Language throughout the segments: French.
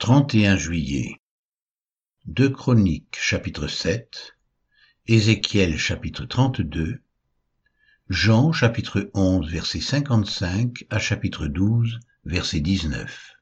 31 juillet. 2 Chroniques chapitre 7 Ézéchiel chapitre 32 Jean chapitre 11 verset 55 à chapitre 12 verset 19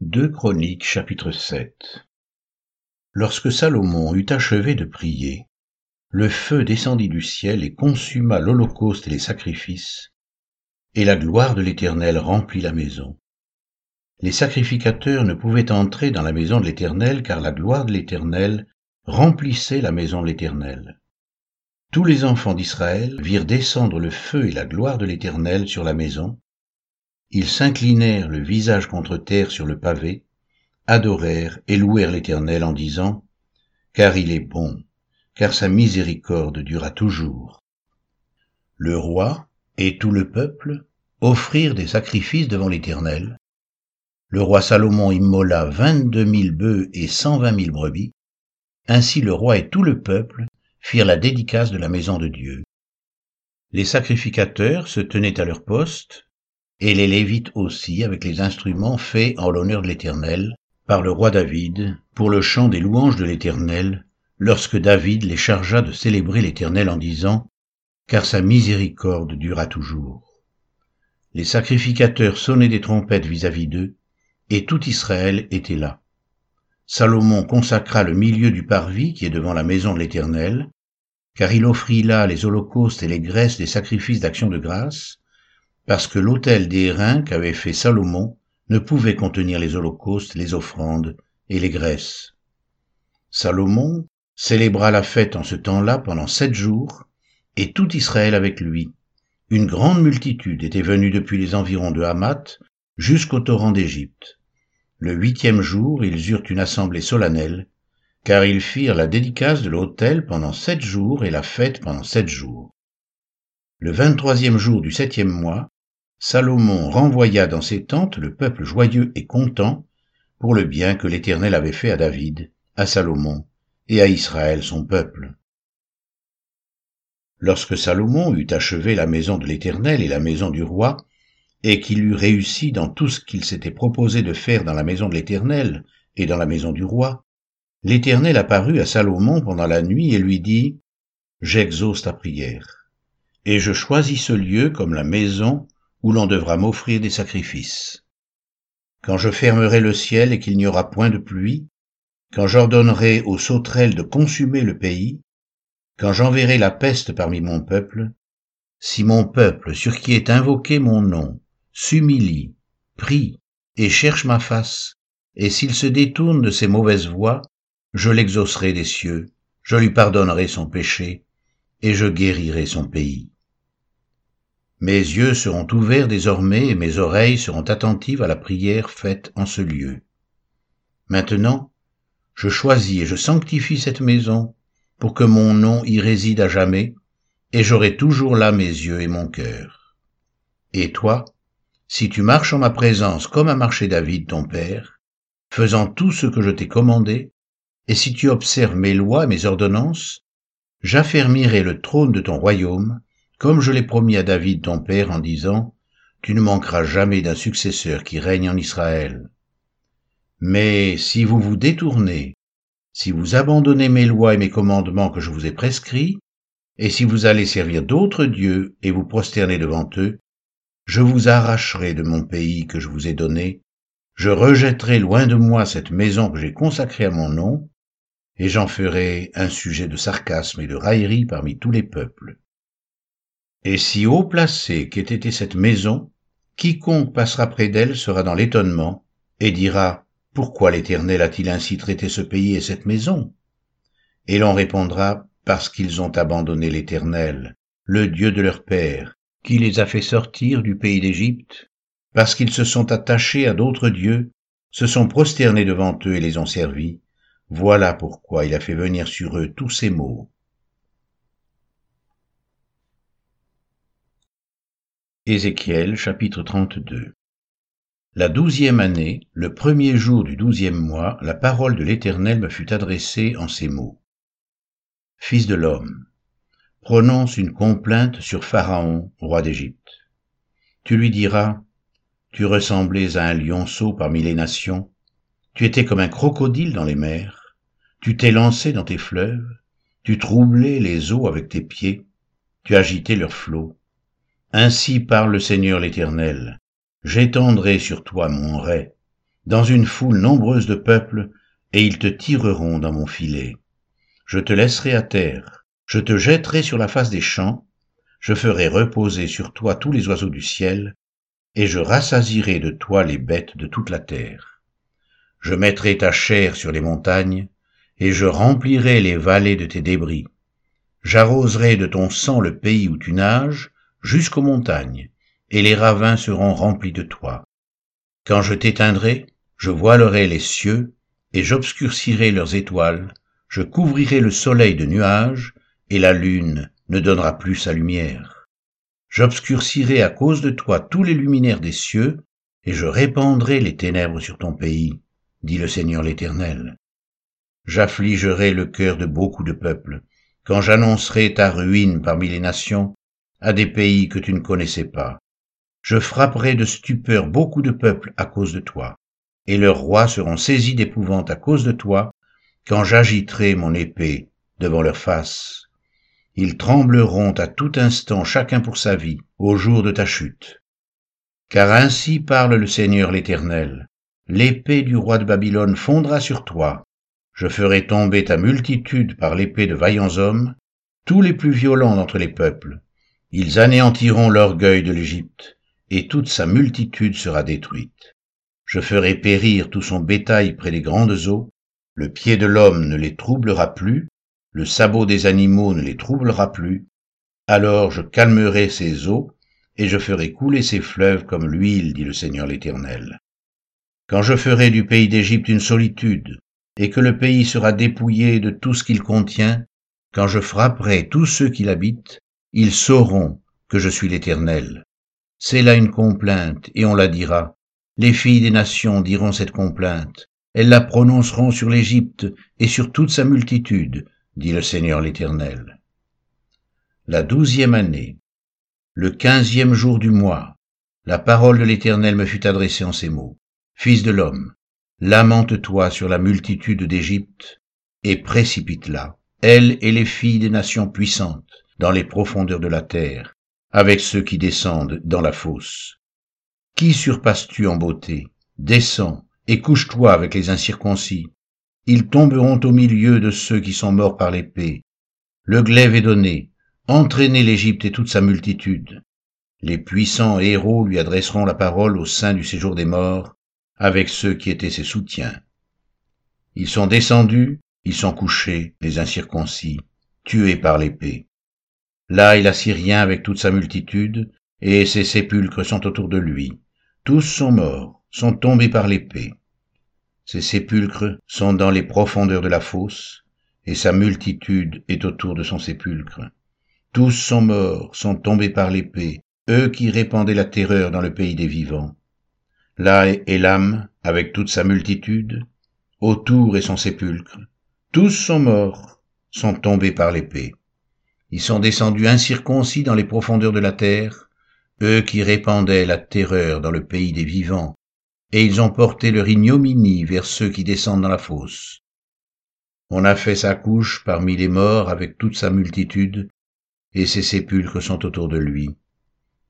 2 Chroniques chapitre 7 Lorsque Salomon eut achevé de prier, le feu descendit du ciel et consuma l'holocauste et les sacrifices, et la gloire de l'Éternel remplit la maison. Les sacrificateurs ne pouvaient entrer dans la maison de l'Éternel car la gloire de l'Éternel remplissait la maison de l'Éternel. Tous les enfants d'Israël virent descendre le feu et la gloire de l'Éternel sur la maison. Ils s'inclinèrent le visage contre terre sur le pavé, adorèrent et louèrent l'Éternel en disant, Car il est bon, car sa miséricorde dura toujours. Le roi, et tout le peuple offrirent des sacrifices devant l'Éternel. Le roi Salomon immola vingt-deux mille bœufs et cent vingt mille brebis. Ainsi le roi et tout le peuple firent la dédicace de la maison de Dieu. Les sacrificateurs se tenaient à leur poste, et les Lévites aussi avec les instruments faits en l'honneur de l'Éternel par le roi David pour le chant des louanges de l'Éternel, lorsque David les chargea de célébrer l'Éternel en disant car sa miséricorde dura toujours. Les sacrificateurs sonnaient des trompettes vis-à-vis d'eux, et tout Israël était là. Salomon consacra le milieu du parvis qui est devant la maison de l'Éternel, car il offrit là les holocaustes et les graisses des sacrifices d'action de grâce, parce que l'autel d'airain qu'avait fait Salomon ne pouvait contenir les holocaustes, les offrandes et les graisses. Salomon célébra la fête en ce temps-là pendant sept jours, et tout Israël avec lui. Une grande multitude était venue depuis les environs de Hamath jusqu'au torrent d'Égypte. Le huitième jour, ils eurent une assemblée solennelle, car ils firent la dédicace de l'autel pendant sept jours et la fête pendant sept jours. Le vingt-troisième jour du septième mois, Salomon renvoya dans ses tentes le peuple joyeux et content pour le bien que l'Éternel avait fait à David, à Salomon et à Israël son peuple. Lorsque Salomon eut achevé la maison de l'Éternel et la maison du roi, et qu'il eut réussi dans tout ce qu'il s'était proposé de faire dans la maison de l'Éternel et dans la maison du roi, l'Éternel apparut à Salomon pendant la nuit et lui dit, J'exauce ta prière, et je choisis ce lieu comme la maison où l'on devra m'offrir des sacrifices. Quand je fermerai le ciel et qu'il n'y aura point de pluie, quand j'ordonnerai aux sauterelles de consumer le pays, quand j'enverrai la peste parmi mon peuple, si mon peuple, sur qui est invoqué mon nom, s'humilie, prie et cherche ma face, et s'il se détourne de ses mauvaises voies, je l'exaucerai des cieux, je lui pardonnerai son péché, et je guérirai son pays. Mes yeux seront ouverts désormais et mes oreilles seront attentives à la prière faite en ce lieu. Maintenant, je choisis et je sanctifie cette maison pour que mon nom y réside à jamais, et j'aurai toujours là mes yeux et mon cœur. Et toi, si tu marches en ma présence comme a marché David ton père, faisant tout ce que je t'ai commandé, et si tu observes mes lois et mes ordonnances, j'affermirai le trône de ton royaume, comme je l'ai promis à David ton père en disant, Tu ne manqueras jamais d'un successeur qui règne en Israël. Mais si vous vous détournez si vous abandonnez mes lois et mes commandements que je vous ai prescrits, et si vous allez servir d'autres dieux et vous prosterner devant eux, je vous arracherai de mon pays que je vous ai donné, je rejetterai loin de moi cette maison que j'ai consacrée à mon nom, et j'en ferai un sujet de sarcasme et de raillerie parmi tous les peuples. Et si haut placé qu'ait été cette maison, quiconque passera près d'elle sera dans l'étonnement, et dira, pourquoi l'Éternel a-t-il ainsi traité ce pays et cette maison? Et l'on répondra, parce qu'ils ont abandonné l'Éternel, le Dieu de leur père, qui les a fait sortir du pays d'Égypte, parce qu'ils se sont attachés à d'autres dieux, se sont prosternés devant eux et les ont servis. Voilà pourquoi il a fait venir sur eux tous ces maux. Ézéchiel chapitre 32 la douzième année, le premier jour du douzième mois, la parole de l'Éternel me fut adressée en ces mots. Fils de l'homme, prononce une complainte sur Pharaon, roi d'Égypte. Tu lui diras, Tu ressemblais à un lionceau parmi les nations, tu étais comme un crocodile dans les mers, tu t'es lancé dans tes fleuves, tu troublais les eaux avec tes pieds, tu agitais leurs flots. Ainsi parle le Seigneur l'Éternel, j'étendrai sur toi mon rai, dans une foule nombreuse de peuples, et ils te tireront dans mon filet. Je te laisserai à terre, je te jetterai sur la face des champs, je ferai reposer sur toi tous les oiseaux du ciel, et je rassasirai de toi les bêtes de toute la terre. Je mettrai ta chair sur les montagnes, et je remplirai les vallées de tes débris. J'arroserai de ton sang le pays où tu nages, jusqu'aux montagnes, et les ravins seront remplis de toi. Quand je t'éteindrai, je voilerai les cieux, et j'obscurcirai leurs étoiles, je couvrirai le soleil de nuages, et la lune ne donnera plus sa lumière. J'obscurcirai à cause de toi tous les luminaires des cieux, et je répandrai les ténèbres sur ton pays, dit le Seigneur l'Éternel. J'affligerai le cœur de beaucoup de peuples, quand j'annoncerai ta ruine parmi les nations, à des pays que tu ne connaissais pas. Je frapperai de stupeur beaucoup de peuples à cause de toi, et leurs rois seront saisis d'épouvante à cause de toi, quand j'agiterai mon épée devant leur face. Ils trembleront à tout instant chacun pour sa vie, au jour de ta chute. Car ainsi parle le Seigneur l'Éternel. L'épée du roi de Babylone fondra sur toi. Je ferai tomber ta multitude par l'épée de vaillants hommes, tous les plus violents d'entre les peuples. Ils anéantiront l'orgueil de l'Égypte, et toute sa multitude sera détruite. Je ferai périr tout son bétail près des grandes eaux, le pied de l'homme ne les troublera plus, le sabot des animaux ne les troublera plus, alors je calmerai ses eaux, et je ferai couler ses fleuves comme l'huile, dit le Seigneur l'Éternel. Quand je ferai du pays d'Égypte une solitude, et que le pays sera dépouillé de tout ce qu'il contient, quand je frapperai tous ceux qui l'habitent, ils sauront que je suis l'Éternel. C'est là une complainte, et on la dira. Les filles des nations diront cette complainte. Elles la prononceront sur l'Égypte et sur toute sa multitude, dit le Seigneur l'Éternel. La douzième année, le quinzième jour du mois, la parole de l'Éternel me fut adressée en ces mots. Fils de l'homme, lamente-toi sur la multitude d'Égypte, et précipite-la, elle et les filles des nations puissantes, dans les profondeurs de la terre, avec ceux qui descendent dans la fosse. Qui surpasses-tu en beauté? Descends, et couche-toi avec les incirconcis, ils tomberont au milieu de ceux qui sont morts par l'épée. Le glaive est donné, entraînez l'Égypte et toute sa multitude. Les puissants héros lui adresseront la parole au sein du séjour des morts, avec ceux qui étaient ses soutiens. Ils sont descendus, ils sont couchés, les incirconcis, tués par l'épée. Là est l'Assyrien avec toute sa multitude, et ses sépulcres sont autour de lui. Tous sont morts, sont tombés par l'épée. Ses sépulcres sont dans les profondeurs de la fosse, et sa multitude est autour de son sépulcre. Tous sont morts, sont tombés par l'épée, eux qui répandaient la terreur dans le pays des vivants. Là est Elam, avec toute sa multitude, autour est son sépulcre. Tous sont morts, sont tombés par l'épée. Ils sont descendus incirconcis dans les profondeurs de la terre, eux qui répandaient la terreur dans le pays des vivants, et ils ont porté leur ignominie vers ceux qui descendent dans la fosse. On a fait sa couche parmi les morts avec toute sa multitude, et ses sépulcres sont autour de lui.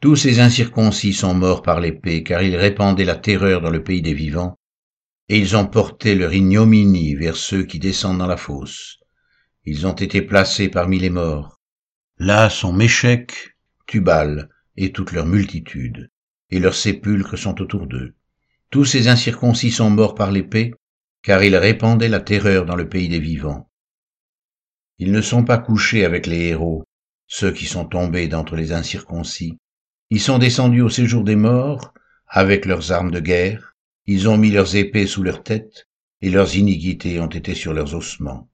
Tous ces incirconcis sont morts par l'épée, car ils répandaient la terreur dans le pays des vivants, et ils ont porté leur ignominie vers ceux qui descendent dans la fosse. Ils ont été placés parmi les morts. Là sont Méchec, Tubal, et toute leur multitude, et leurs sépulcres sont autour d'eux. Tous ces incirconcis sont morts par l'épée, car ils répandaient la terreur dans le pays des vivants. Ils ne sont pas couchés avec les héros, ceux qui sont tombés d'entre les incirconcis. Ils sont descendus au séjour des morts, avec leurs armes de guerre, ils ont mis leurs épées sous leurs têtes, et leurs iniquités ont été sur leurs ossements.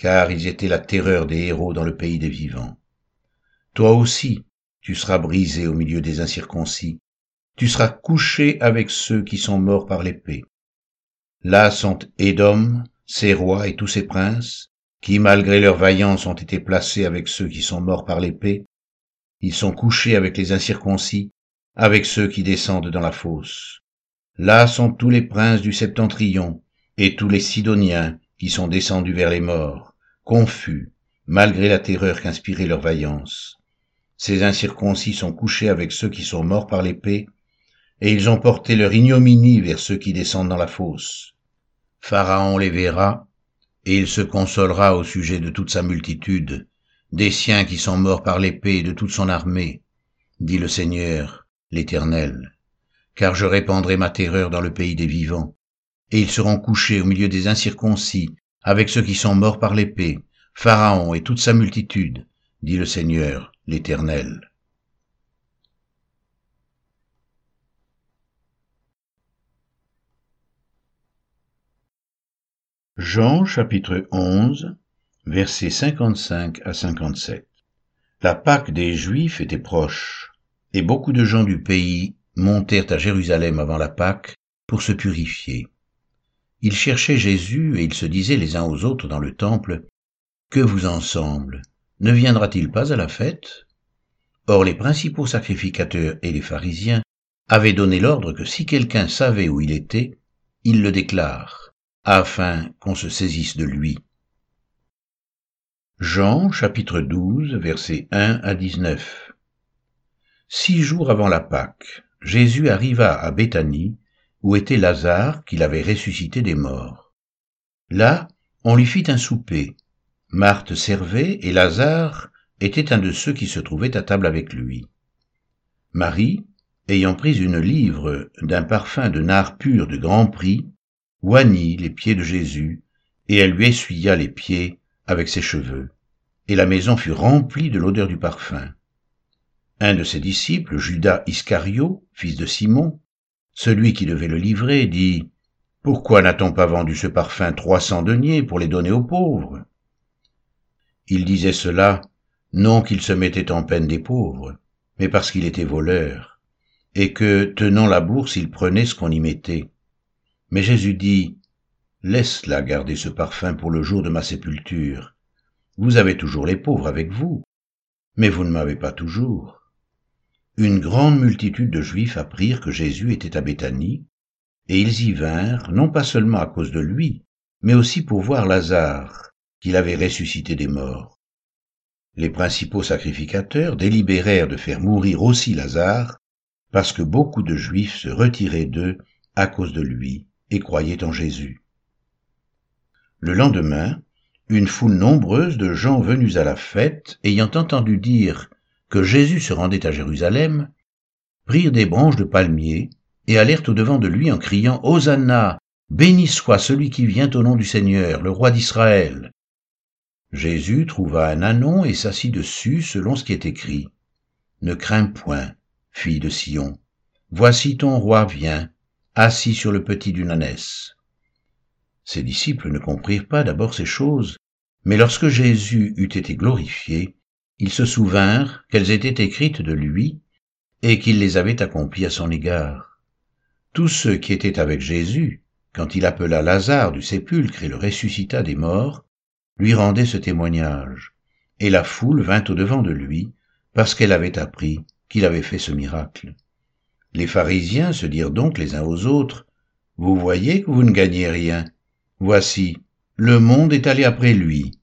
Car ils étaient la terreur des héros dans le pays des vivants. Toi aussi, tu seras brisé au milieu des incirconcis, tu seras couché avec ceux qui sont morts par l'épée. Là sont Édom, ses rois et tous ses princes, qui malgré leur vaillance ont été placés avec ceux qui sont morts par l'épée. Ils sont couchés avec les incirconcis, avec ceux qui descendent dans la fosse. Là sont tous les princes du septentrion, et tous les Sidoniens qui sont descendus vers les morts, confus, malgré la terreur qu'inspirait leur vaillance. Ces incirconcis sont couchés avec ceux qui sont morts par l'épée, et ils ont porté leur ignominie vers ceux qui descendent dans la fosse. Pharaon les verra, et il se consolera au sujet de toute sa multitude, des siens qui sont morts par l'épée et de toute son armée, dit le Seigneur, l'Éternel. Car je répandrai ma terreur dans le pays des vivants, et ils seront couchés au milieu des incirconcis, avec ceux qui sont morts par l'épée, Pharaon et toute sa multitude, dit le Seigneur, l'Éternel. Jean chapitre 11 versets 55 à 57 La Pâque des Juifs était proche, et beaucoup de gens du pays montèrent à Jérusalem avant la Pâque pour se purifier. Ils cherchaient Jésus et ils se disaient les uns aux autres dans le temple, Que vous en semble Ne viendra-t-il pas à la fête? Or les principaux sacrificateurs et les pharisiens avaient donné l'ordre que si quelqu'un savait où il était, il le déclare afin qu'on se saisisse de lui. Jean chapitre 12 versets 1 à 19 Six jours avant la Pâque, Jésus arriva à Béthanie, où était Lazare qu'il avait ressuscité des morts. Là, on lui fit un souper. Marthe servait et Lazare était un de ceux qui se trouvaient à table avec lui. Marie, ayant pris une livre d'un parfum de nard pur de grand prix, oignit les pieds de Jésus, et elle lui essuya les pieds avec ses cheveux, et la maison fut remplie de l'odeur du parfum. Un de ses disciples, Judas Iscario, fils de Simon, celui qui devait le livrer, dit Pourquoi n'a-t-on pas vendu ce parfum trois cents deniers pour les donner aux pauvres? Il disait cela non qu'il se mettait en peine des pauvres, mais parce qu'il était voleur, et que, tenant la bourse, il prenait ce qu'on y mettait. Mais Jésus dit, Laisse-la garder ce parfum pour le jour de ma sépulture. Vous avez toujours les pauvres avec vous, mais vous ne m'avez pas toujours. Une grande multitude de Juifs apprirent que Jésus était à Béthanie, et ils y vinrent, non pas seulement à cause de lui, mais aussi pour voir Lazare, qu'il avait ressuscité des morts. Les principaux sacrificateurs délibérèrent de faire mourir aussi Lazare, parce que beaucoup de Juifs se retiraient d'eux à cause de lui, et croyaient en Jésus. Le lendemain, une foule nombreuse de gens venus à la fête, ayant entendu dire que Jésus se rendait à Jérusalem, prirent des branches de palmier et allèrent au-devant de lui en criant Hosanna, béni soit celui qui vient au nom du Seigneur, le roi d'Israël. Jésus trouva un anon et s'assit dessus selon ce qui est écrit. Ne crains point, fille de Sion, voici ton roi vient, assis sur le petit d'une ânesse. Ses disciples ne comprirent pas d'abord ces choses, mais lorsque Jésus eut été glorifié, ils se souvinrent qu'elles étaient écrites de lui et qu'il les avait accomplies à son égard. Tous ceux qui étaient avec Jésus, quand il appela Lazare du sépulcre et le ressuscita des morts, lui rendaient ce témoignage, et la foule vint au-devant de lui, parce qu'elle avait appris qu'il avait fait ce miracle. Les pharisiens se dirent donc les uns aux autres, Vous voyez que vous ne gagnez rien. Voici, le monde est allé après lui.